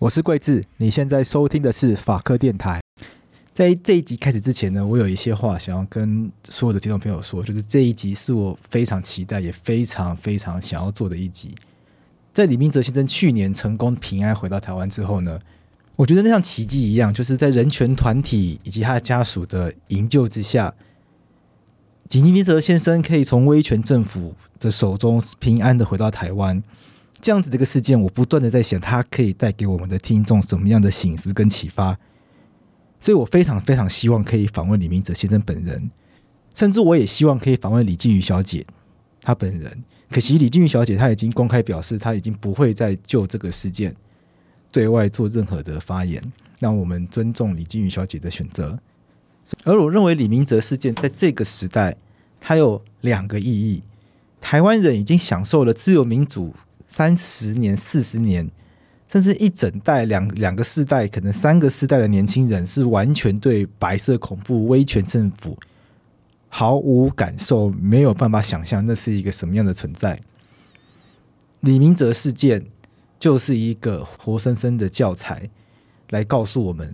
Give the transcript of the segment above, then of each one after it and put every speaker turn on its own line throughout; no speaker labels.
我是贵智，你现在收听的是法科电台。在这一集开始之前呢，我有一些话想要跟所有的听众朋友说，就是这一集是我非常期待也非常非常想要做的一集。在李明哲先生去年成功平安回到台湾之后呢，我觉得那像奇迹一样，就是在人权团体以及他的家属的营救之下，李明哲先生可以从威权政府的手中平安的回到台湾。这样子的一个事件，我不断的在想，它可以带给我们的听众什么样的醒思跟启发。所以我非常非常希望可以访问李明哲先生本人，甚至我也希望可以访问李静瑜小姐她本人。可惜李静瑜小姐她已经公开表示，她已经不会再就这个事件对外做任何的发言。那我们尊重李静瑜小姐的选择。而我认为李明哲事件在这个时代，它有两个意义：台湾人已经享受了自由民主。三十年、四十年，甚至一整代、两两个世代，可能三个世代的年轻人，是完全对白色恐怖、威权政府毫无感受，没有办法想象那是一个什么样的存在。李明哲事件就是一个活生生的教材，来告诉我们，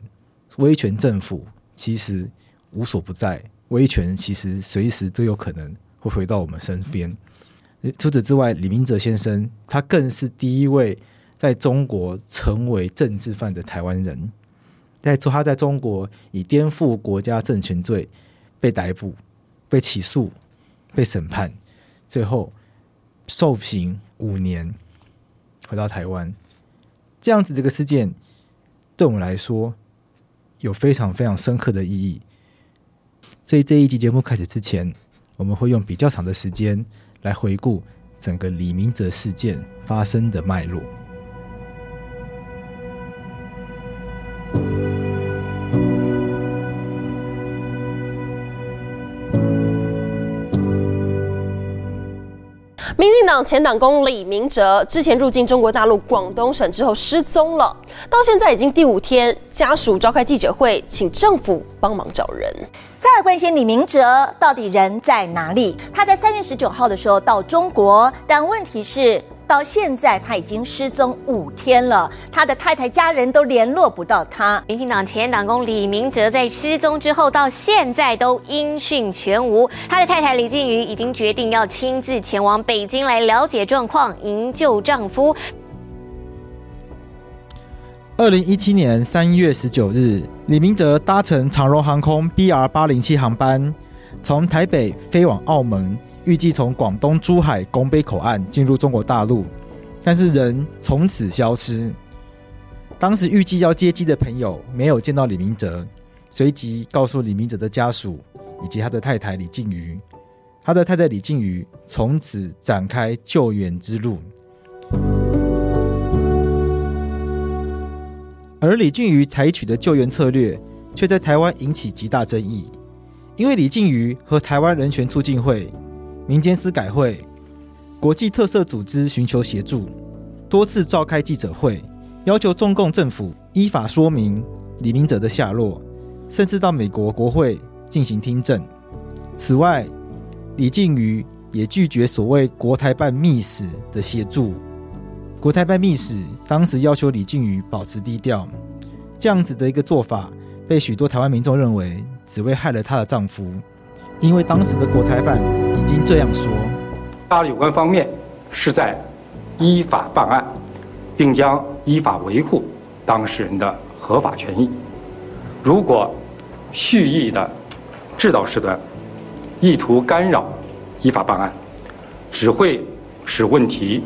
威权政府其实无所不在，威权其实随时都有可能会回到我们身边。除此之外，李明哲先生他更是第一位在中国成为政治犯的台湾人。在他在中国以颠覆国家政权罪被逮捕、被起诉、被审判，最后受刑五年，回到台湾。这样子的一个事件，对我们来说有非常非常深刻的意义。所以这一集节目开始之前，我们会用比较长的时间。来回顾整个李明哲事件发生的脉络。
民进党前党工李明哲之前入境中国大陆广东省之后失踪了，到现在已经第五天，家属召开记者会，请政府帮忙找人。
再来关心李明哲到底人在哪里？他在三月十九号的时候到中国，但问题是。到现在他已经失踪五天了，他的太太家人都联络不到他。
民进党前党工李明哲在失踪之后到现在都音讯全无，他的太太李静瑜已经决定要亲自前往北京来了解状况，营救丈夫。
二零一七年三月十九日，李明哲搭乘长荣航空 BR 八零七航班，从台北飞往澳门。预计从广东珠海拱北口岸进入中国大陆，但是人从此消失。当时预计要接机的朋友没有见到李明哲，随即告诉李明哲的家属以及他的太太李静瑜。他的太太李静瑜从此展开救援之路，而李静瑜采取的救援策略却在台湾引起极大争议，因为李静瑜和台湾人权促进会。民间司改会、国际特色组织寻求协助，多次召开记者会，要求中共政府依法说明李明哲的下落，甚至到美国国会进行听证。此外，李净瑜也拒绝所谓国台办密使的协助。国台办密使当时要求李净瑜保持低调，这样子的一个做法，被许多台湾民众认为只会害了她的丈夫。因为当时的国台办经这样说，
他有关方面是在依法办案，并将依法维护当事人的合法权益。如果蓄意的制造事端，意图干扰依法办案，只会使问题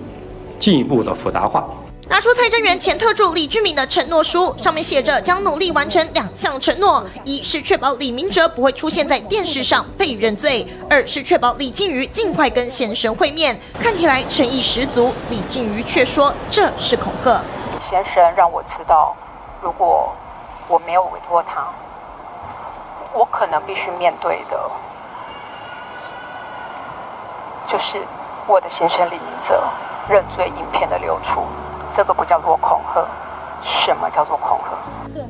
进一步的复杂化。
拿出蔡正元前特助李俊敏的承诺书，上面写着将努力完成两项承诺：一是确保李明哲不会出现在电视上被认罪；二是确保李净瑜尽快跟先生会面。看起来诚意十足，李净瑜却说这是恐吓。
先生让我知道，如果我没有委托他，我可能必须面对的，就是我的先生李明哲认罪影片的流出。这个不叫做恐吓，什么叫做恐吓？对。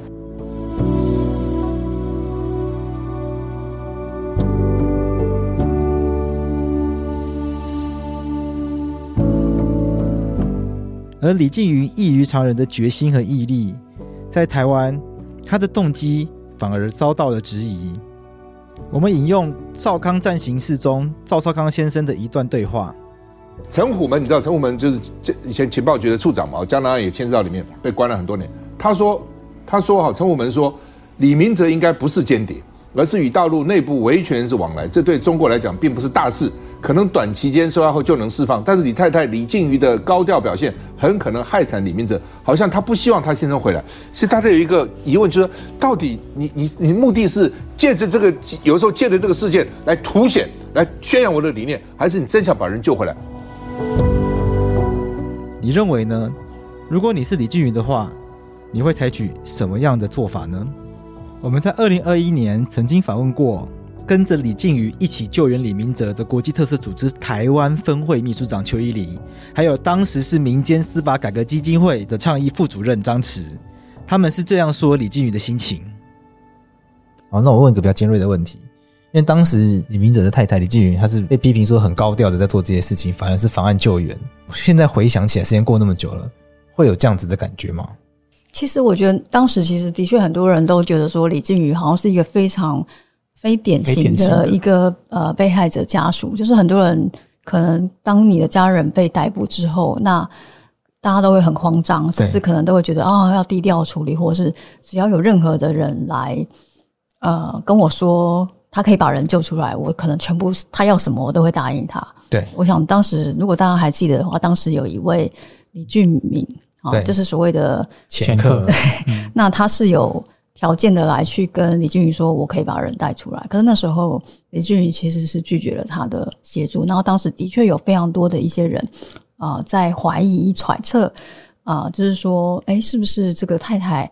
而李进云异于常人的决心和毅力，在台湾，他的动机反而遭到了质疑。我们引用《赵康战形式》中赵少康先生的一段对话：
陈虎门，你知道陈虎门就是以前情报局的处长嘛，江南也牵涉到里面，被关了很多年。他说：“他说哈，陈虎门说，李明哲应该不是间谍，而是与大陆内部维权是往来，这对中国来讲并不是大事。”可能短期间收押后就能释放，但是李太太李静瑜的高调表现很可能害惨李明哲，好像他不希望他先生回来。其实大家有一个疑问，就是到底你你你目的是借着这个，有时候借着这个事件来凸显、来宣扬我的理念，还是你真想把人救回来？
你认为呢？如果你是李净瑜的话，你会采取什么样的做法呢？我们在二零二一年曾经访问过。跟着李净瑜一起救援李明哲的国际特色组织台湾分会秘书长邱伊犁，还有当时是民间司法改革基金会的倡议副主任张弛，他们是这样说李净瑜的心情。好，那我问一个比较尖锐的问题，为当时李明哲的太太李静云，她是被批评说很高调的在做这些事情，反而是妨碍救援。现在回想起来，时间过那么久了，会有这样子的感觉吗？
其实我觉得当时其实的确很多人都觉得说李净瑜好像是一个非常。非典型的一个呃被害者家属，就是很多人可能当你的家人被逮捕之后，那大家都会很慌张，甚至可能都会觉得啊、哦、要低调处理，或是只要有任何的人来呃跟我说他可以把人救出来，我可能全部他要什么我都会答应他。
对，
我想当时如果大家还记得的话，当时有一位李俊敏啊，这、就是所谓的
前客，
对，那他是有。条件的来去跟李俊宇说，我可以把人带出来。可是那时候李俊宇其实是拒绝了他的协助。然后当时的确有非常多的一些人啊、呃，在怀疑、揣测啊、呃，就是说，哎，是不是这个太太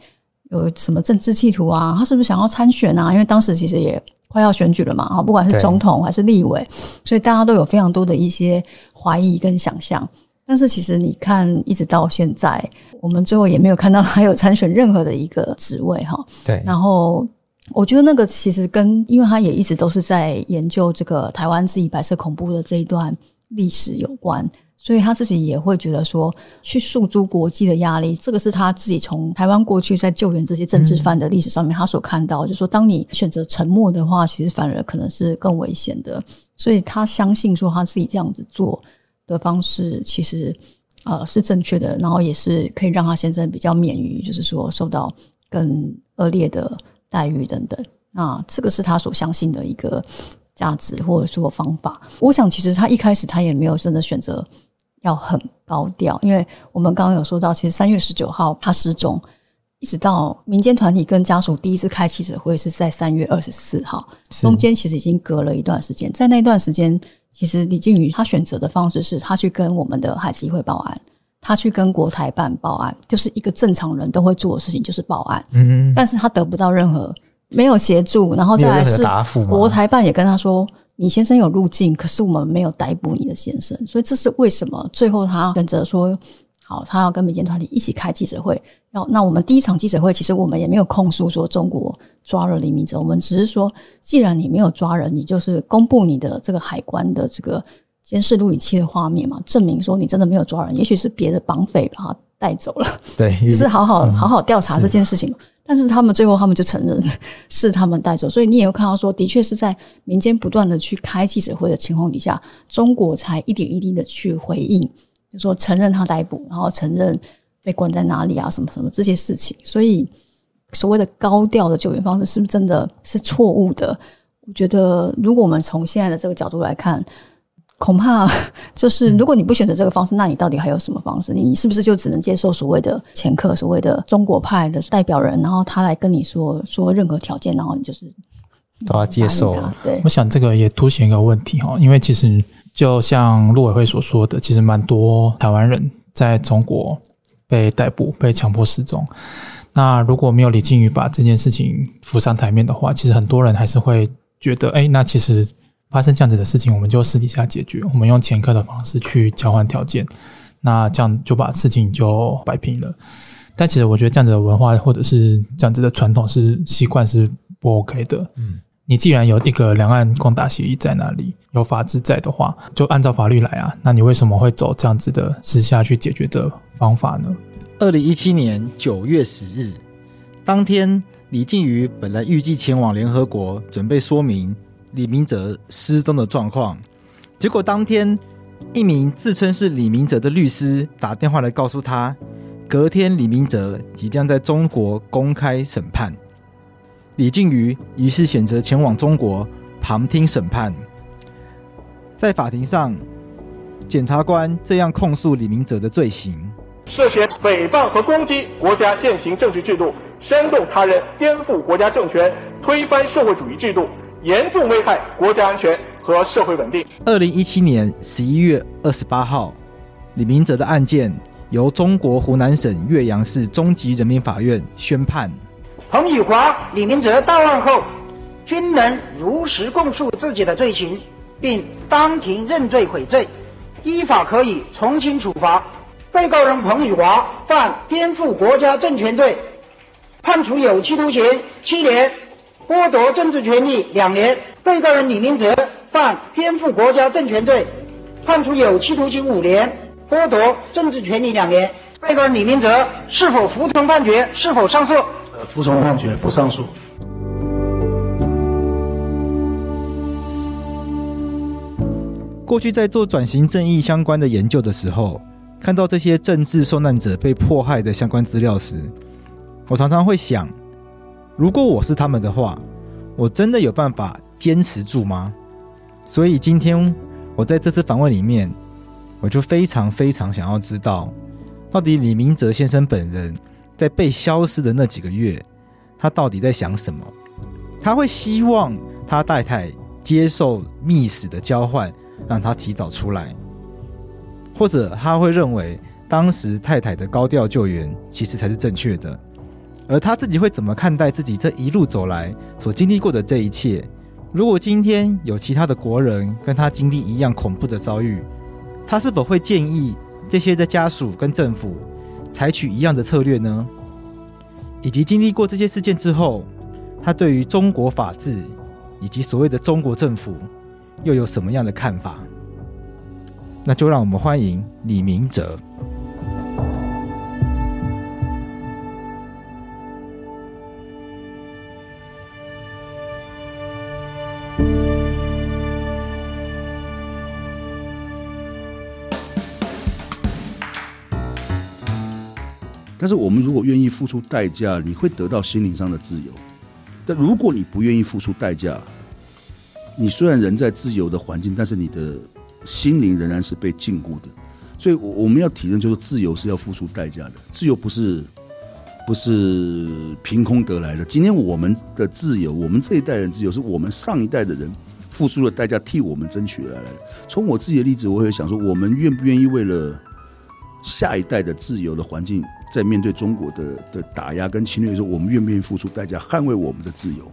有什么政治企图啊？他是不是想要参选啊？因为当时其实也快要选举了嘛，哈，不管是总统还是立委，所以大家都有非常多的一些怀疑跟想象。但是其实你看，一直到现在。我们最后也没有看到他有参选任何的一个职位哈。
对。
然后我觉得那个其实跟，因为他也一直都是在研究这个台湾自己白色恐怖的这一段历史有关，所以他自己也会觉得说，去诉诸国际的压力，这个是他自己从台湾过去在救援这些政治犯的历史上面他所看到，就是说当你选择沉默的话，其实反而可能是更危险的。所以他相信说他自己这样子做的方式，其实。呃，是正确的，然后也是可以让他先生比较免于，就是说受到更恶劣的待遇等等。那这个是他所相信的一个价值或者说方法。我想，其实他一开始他也没有真的选择要很高调，因为我们刚刚有说到，其实三月十九号他失踪，一直到民间团体跟家属第一次开记者会是在三月二十四号，中间其实已经隔了一段时间，在那段时间。其实李静宇他选择的方式是他去跟我们的海基会报案，他去跟国台办报案，就是一个正常人都会做的事情，就是报案。嗯，但是他得不到任何没有协助，然后再来是国台办也跟他说，你先生有入境，可是我们没有逮捕你的先生，所以这是为什么最后他选择说好，他要跟民间团体一起开记者会。要那我们第一场记者会，其实我们也没有控诉说中国抓了李明哲，我们只是说，既然你没有抓人，你就是公布你的这个海关的这个监视录影器的画面嘛，证明说你真的没有抓人，也许是别的绑匪把他带走了，
对，
就是好好好好调查这件事情。嗯、但是他们最后他们就承认 是他们带走，所以你也会看到说，的确是在民间不断的去开记者会的情况底下，中国才一点一滴的去回应，就说承认他逮捕，然后承认。被关在哪里啊？什么什么这些事情，所以所谓的高调的救援方式是不是真的是错误的？我觉得，如果我们从现在的这个角度来看，恐怕就是如果你不选择这个方式，那你到底还有什么方式？你是不是就只能接受所谓的前客、所谓的中国派的代表人，然后他来跟你说说任何条件，然后你就是
都要接受？
对，
我想这个也凸显一个问题哈，因为其实就像陆委会所说的，其实蛮多台湾人在中国。被逮捕、被强迫失踪。那如果没有李净瑜把这件事情浮上台面的话，其实很多人还是会觉得，哎，那其实发生这样子的事情，我们就私底下解决，我们用前科的方式去交换条件，那这样就把事情就摆平了。但其实我觉得这样子的文化或者是这样子的传统是习惯是不 OK 的。嗯，你既然有一个两岸共打协议在那里，有法制在的话，就按照法律来啊。那你为什么会走这样子的私下去解决的方法呢？
二零一七年九月十日当天，李净瑜本来预计前往联合国，准备说明李明哲失踪的状况。结果当天，一名自称是李明哲的律师打电话来告诉他，隔天李明哲即将在中国公开审判。李净瑜于是选择前往中国旁听审判。在法庭上，检察官这样控诉李明哲的罪行：
涉嫌诽谤和攻击国家现行政治制度，煽动他人颠覆国家政权，推翻社会主义制度，严重危害国家安全和社会稳定。
二零一七年十一月二十八号，李明哲的案件由中国湖南省岳阳市中级人民法院宣判。
彭宇华、李明哲到案后，均能如实供述自己的罪行，并当庭认罪悔罪，依法可以从轻处罚。被告人彭宇华犯颠覆国家政权罪，判处有期徒刑七年，剥夺政治权利两年。被告人李明哲犯颠覆国家政权罪，判处有期徒刑五年，剥夺政治权利两年。被告人李明哲是否服从判决？是否上诉？
呃服从判决，不上诉。
过去在做转型正义相关的研究的时候，看到这些政治受难者被迫害的相关资料时，我常常会想：如果我是他们的话，我真的有办法坚持住吗？所以今天我在这次访问里面，我就非常非常想要知道，到底李明哲先生本人。在被消失的那几个月，他到底在想什么？他会希望他太太接受密使的交换，让他提早出来，或者他会认为当时太太的高调救援其实才是正确的，而他自己会怎么看待自己这一路走来所经历过的这一切？如果今天有其他的国人跟他经历一样恐怖的遭遇，他是否会建议这些的家属跟政府？采取一样的策略呢？以及经历过这些事件之后，他对于中国法治以及所谓的中国政府又有什么样的看法？那就让我们欢迎李明哲。
但是我们如果愿意付出代价，你会得到心灵上的自由。但如果你不愿意付出代价，你虽然人在自由的环境，但是你的心灵仍然是被禁锢的。所以，我我们要体认，就是自由是要付出代价的。自由不是不是凭空得来的。今天我们的自由，我们这一代人自由，是我们上一代的人付出了代价替我们争取而来的。从我自己的例子，我会想说，我们愿不愿意为了下一代的自由的环境？在面对中国的的打压跟侵略的时候，我们愿不愿意付出代价捍卫我们的自由？